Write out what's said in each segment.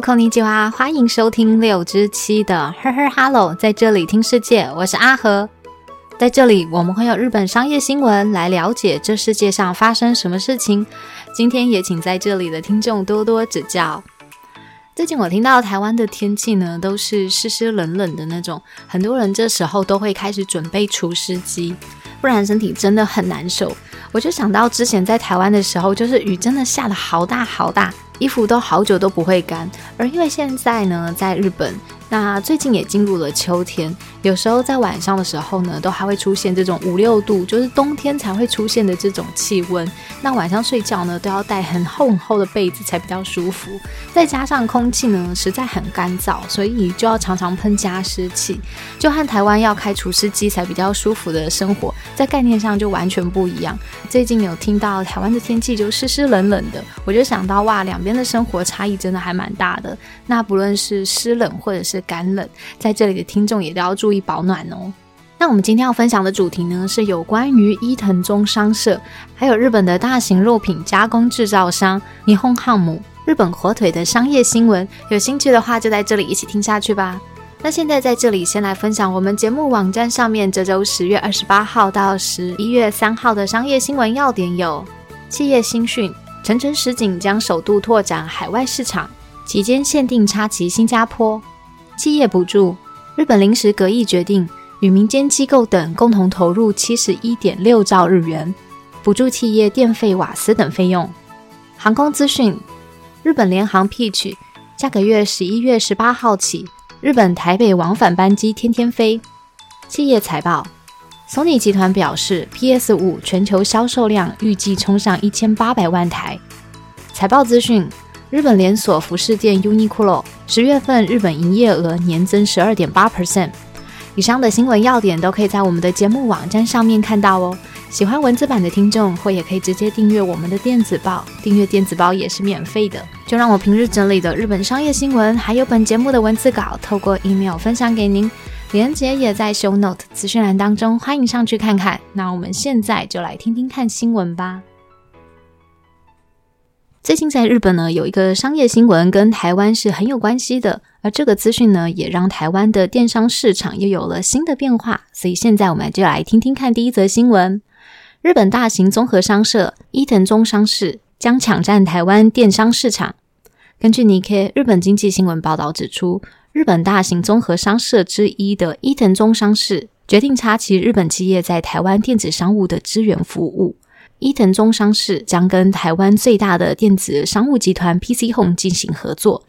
空尼吉娃，欢迎收听六之七的呵呵 Hello，在这里听世界，我是阿和。在这里，我们会有日本商业新闻来了解这世界上发生什么事情。今天也请在这里的听众多多指教。最近我听到台湾的天气呢，都是湿湿冷冷的那种，很多人这时候都会开始准备除湿机，不然身体真的很难受。我就想到之前在台湾的时候，就是雨真的下的好大好大，衣服都好久都不会干。而因为现在呢，在日本。那最近也进入了秋天，有时候在晚上的时候呢，都还会出现这种五六度，就是冬天才会出现的这种气温。那晚上睡觉呢，都要带很厚很厚的被子才比较舒服。再加上空气呢实在很干燥，所以就要常常喷加湿器，就和台湾要开除湿机才比较舒服的生活，在概念上就完全不一样。最近有听到台湾的天气就湿湿冷冷的，我就想到哇，两边的生活差异真的还蛮大的。那不论是湿冷或者是干冷，在这里的听众也都要注意保暖哦。那我们今天要分享的主题呢，是有关于伊藤忠商社，还有日本的大型肉品加工制造商霓虹汉姆、日本火腿的商业新闻。有兴趣的话，就在这里一起听下去吧。那现在在这里先来分享我们节目网站上面这周十月二十八号到十一月三号的商业新闻要点有：企业新讯，成城实景将首度拓展海外市场，期间限定插旗新加坡。企业补助，日本临时阁议决定与民间机构等共同投入七十一点六兆日元，补助企业电费、瓦斯等费用。航空资讯，日本联航 Peach 下个月十一月十八号起，日本台北往返班机天天飞。企业财报索尼集团表示，PS 五全球销售量预计冲上一千八百万台。财报资讯。日本连锁服饰店 Uniqlo 十月份日本营业额年增十二点八 percent。以上的新闻要点都可以在我们的节目网站上面看到哦。喜欢文字版的听众，或也可以直接订阅我们的电子报，订阅电子报也是免费的。就让我平日整理的日本商业新闻，还有本节目的文字稿，透过 email 分享给您。连接也在 show note 资讯栏当中，欢迎上去看看。那我们现在就来听听看新闻吧。最近在日本呢，有一个商业新闻跟台湾是很有关系的，而这个资讯呢，也让台湾的电商市场又有了新的变化。所以现在我们就来听听看第一则新闻：日本大型综合商社伊藤忠商事将抢占台湾电商市场。根据 nike 日本经济新闻报道指出，日本大型综合商社之一的伊藤忠商事决定插旗日本企业在台湾电子商务的支援服务。伊藤忠商事将跟台湾最大的电子商务集团 PC Home 进行合作，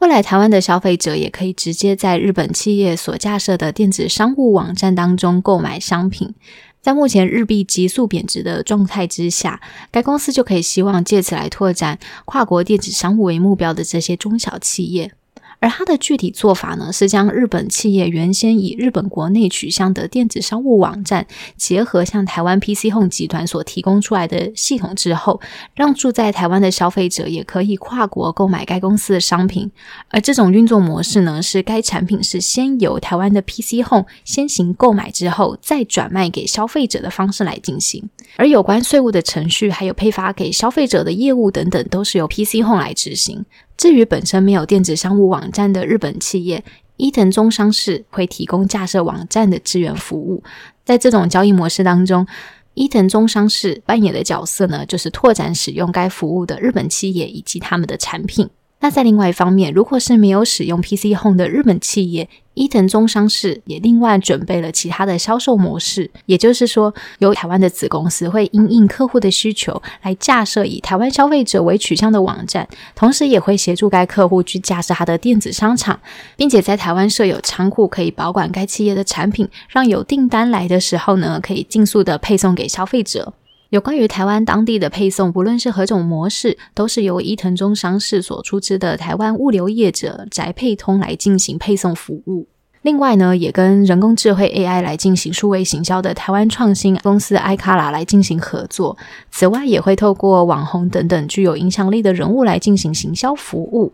未来台湾的消费者也可以直接在日本企业所架设的电子商务网站当中购买商品。在目前日币急速贬值的状态之下，该公司就可以希望借此来拓展跨国电子商务为目标的这些中小企业。而它的具体做法呢，是将日本企业原先以日本国内取向的电子商务网站，结合像台湾 PC Home 集团所提供出来的系统之后，让住在台湾的消费者也可以跨国购买该公司的商品。而这种运作模式呢，是该产品是先由台湾的 PC Home 先行购买之后，再转卖给消费者的方式来进行。而有关税务的程序，还有配发给消费者的业务等等，都是由 PC Home 来执行。至于本身没有电子商务网站的日本企业，伊藤忠商事会提供架设网站的支援服务。在这种交易模式当中，伊藤忠商事扮演的角色呢，就是拓展使用该服务的日本企业以及他们的产品。那在另外一方面，如果是没有使用 PC Home 的日本企业，伊藤忠商事也另外准备了其他的销售模式，也就是说，由台湾的子公司会因应客户的需求来架设以台湾消费者为取向的网站，同时也会协助该客户去架设他的电子商场，并且在台湾设有仓库，可以保管该企业的产品，让有订单来的时候呢，可以尽速的配送给消费者。有关于台湾当地的配送，不论是何种模式，都是由伊藤忠商事所出资的台湾物流业者宅配通来进行配送服务。另外呢，也跟人工智慧 AI 来进行数位行销的台湾创新公司 i 卡拉来进行合作。此外，也会透过网红等等具有影响力的人物来进行行销服务。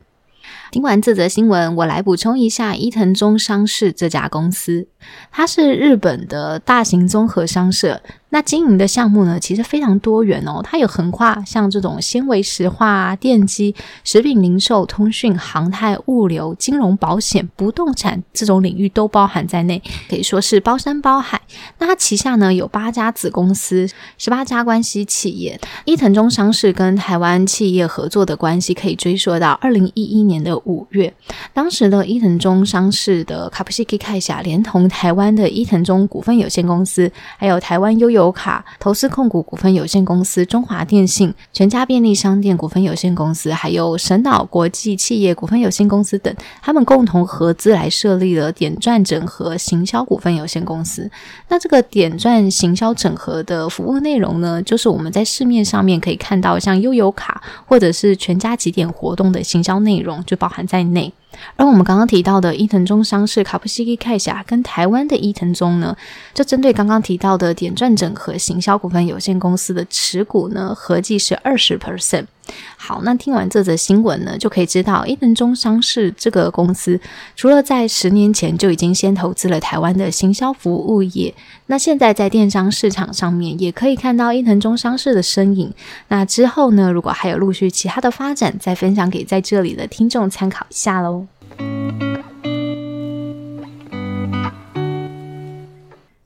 听完这则新闻，我来补充一下伊藤忠商事这家公司，它是日本的大型综合商社。那经营的项目呢，其实非常多元哦，它有横跨像这种纤维石化、电机、食品零售、通讯、航太、物流、金融、保险、不动产这种领域都包含在内，可以说是包山包海。那它旗下呢有八家子公司，十八家关系企业。伊藤忠商事跟台湾企业合作的关系可以追溯到二零一一年的五月，当时的伊藤忠商事的卡普西基开下连同台湾的伊藤忠股份有限公司，还有台湾悠悠游卡投资控股股份有限公司、中华电信、全家便利商店股份有限公司，还有神岛国际企业股份有限公司等，他们共同合资来设立了点钻整合行销股份有限公司。那这个点钻行销整合的服务内容呢，就是我们在市面上面可以看到，像悠游卡或者是全家几点活动的行销内容，就包含在内。而我们刚刚提到的伊藤忠商事卡布西基凯霞跟台湾的伊藤忠呢，就针对刚刚提到的点钻整合行销股份有限公司的持股呢，合计是二十 percent。好，那听完这则新闻呢，就可以知道伊藤忠商事这个公司，除了在十年前就已经先投资了台湾的行销服务业，那现在在电商市场上面也可以看到伊藤忠商事的身影。那之后呢，如果还有陆续其他的发展，再分享给在这里的听众参考一下喽。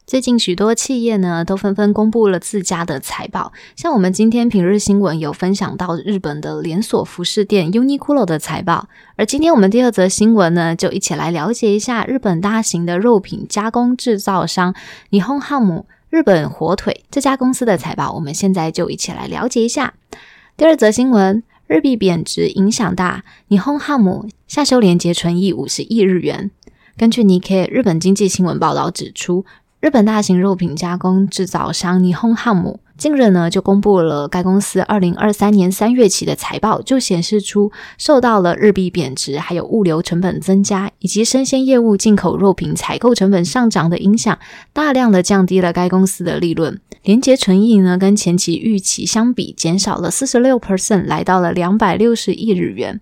最近许多企业呢都纷纷公布了自家的财报，像我们今天平日新闻有分享到日本的连锁服饰店 Uniqlo 的财报，而今天我们第二则新闻呢，就一起来了解一下日本大型的肉品加工制造商霓虹汉姆日本火腿这家公司的财报，我们现在就一起来了解一下。第二则新闻，日币贬值影响大，霓虹汉姆下修连结存益五十亿日元。根据 NIKKE 日本经济新闻报道指出。日本大型肉品加工制造商尼轰汉姆近日呢，就公布了该公司二零二三年三月起的财报，就显示出受到了日币贬值、还有物流成本增加以及生鲜业务进口肉品采购成本上涨的影响，大量的降低了该公司的利润。连结存益呢，跟前期预期相比减少了四十六 percent，来到了两百六十亿日元。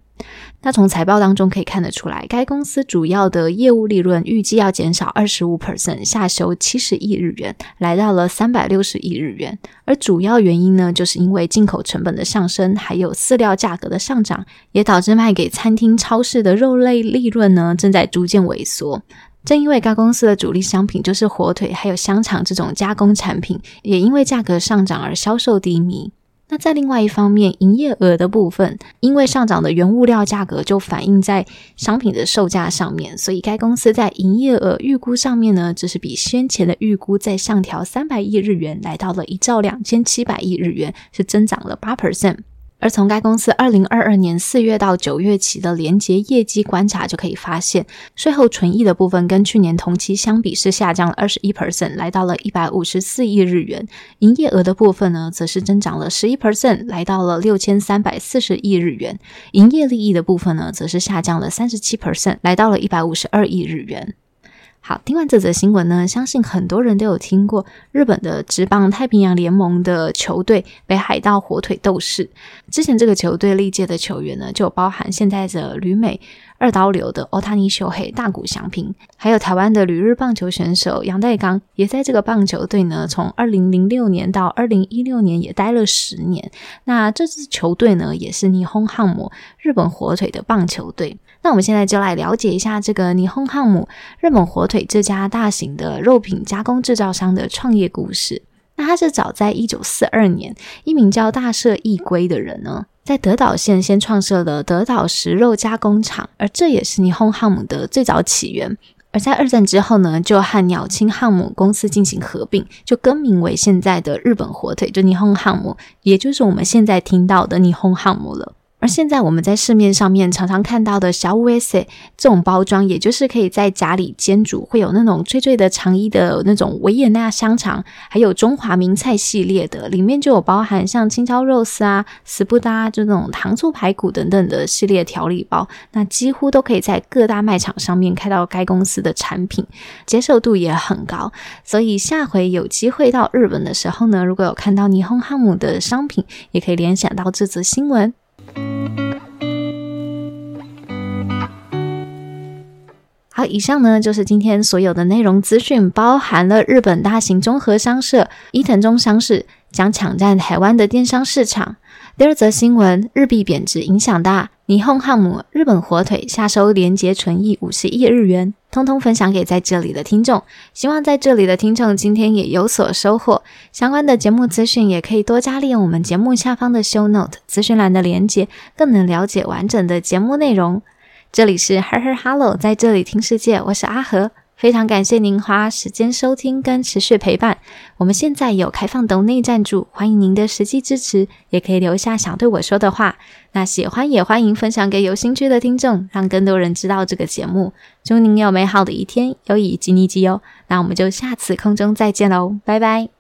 那从财报当中可以看得出来，该公司主要的业务利润预计要减少二十五 percent，下修七十亿日元，来到了三百六十亿日元。而主要原因呢，就是因为进口成本的上升，还有饲料价格的上涨，也导致卖给餐厅、超市的肉类利润呢正在逐渐萎缩。正因为该公司的主力商品就是火腿，还有香肠这种加工产品，也因为价格上涨而销售低迷。那在另外一方面，营业额的部分，因为上涨的原物料价格就反映在商品的售价上面，所以该公司在营业额预估上面呢，只是比先前的预估再上调三百亿日元，来到了一兆两千七百亿日元，是增长了八 percent。而从该公司二零二二年四月到九月期的连结业绩观察，就可以发现，税后纯益的部分跟去年同期相比是下降了二十一 percent，来到了一百五十四亿日元；营业额的部分呢，则是增长了十一 percent，来到了六千三百四十亿日元；营业利益的部分呢，则是下降了三十七 percent，来到了一百五十二亿日元。好，听完这则新闻呢，相信很多人都有听过日本的职棒太平洋联盟的球队北海道火腿斗士。之前这个球队历届的球员呢，就包含现在的旅美二刀流的奥塔尼秀黑大谷翔平，还有台湾的旅日棒球选手杨代刚，也在这个棒球队呢，从二零零六年到二零一六年也待了十年。那这支球队呢，也是霓虹汉姆日本火腿的棒球队。那我们现在就来了解一下这个霓虹汉姆日本火腿这家大型的肉品加工制造商的创业故事。那他是早在一九四二年，一名叫大社义归的人呢，在德岛县先创设了德岛食肉加工厂，而这也是霓虹汉姆的最早起源。而在二战之后呢，就和鸟青汉姆公司进行合并，就更名为现在的日本火腿，就霓虹汉姆，也就是我们现在听到的霓虹汉姆了。而现在我们在市面上面常常看到的小五 S 这种包装，也就是可以在家里煎煮，会有那种脆脆的肠衣的那种维也纳香肠，还有中华名菜系列的，里面就有包含像青椒肉丝啊、斯布达就那种糖醋排骨等等的系列调理包，那几乎都可以在各大卖场上面看到该公司的产品，接受度也很高。所以下回有机会到日本的时候呢，如果有看到霓虹汉姆的商品，也可以联想到这则新闻。好，以上呢就是今天所有的内容资讯，包含了日本大型综合商社伊藤忠商事将抢占台湾的电商市场。第二则新闻，日币贬值影响大，霓虹汉姆日本火腿下收连结存益五十亿日元，通通分享给在这里的听众。希望在这里的听众今天也有所收获。相关的节目资讯也可以多加利用我们节目下方的 show note 资讯栏的连接，更能了解完整的节目内容。这里是 Her Her Hello，在这里听世界，我是阿和，非常感谢您花时间收听跟持续陪伴。我们现在有开放抖内赞助，欢迎您的实际支持，也可以留下想对我说的话。那喜欢也欢迎分享给有兴趣的听众，让更多人知道这个节目。祝您有美好的一天，有以及你及哦。那我们就下次空中再见喽，拜拜。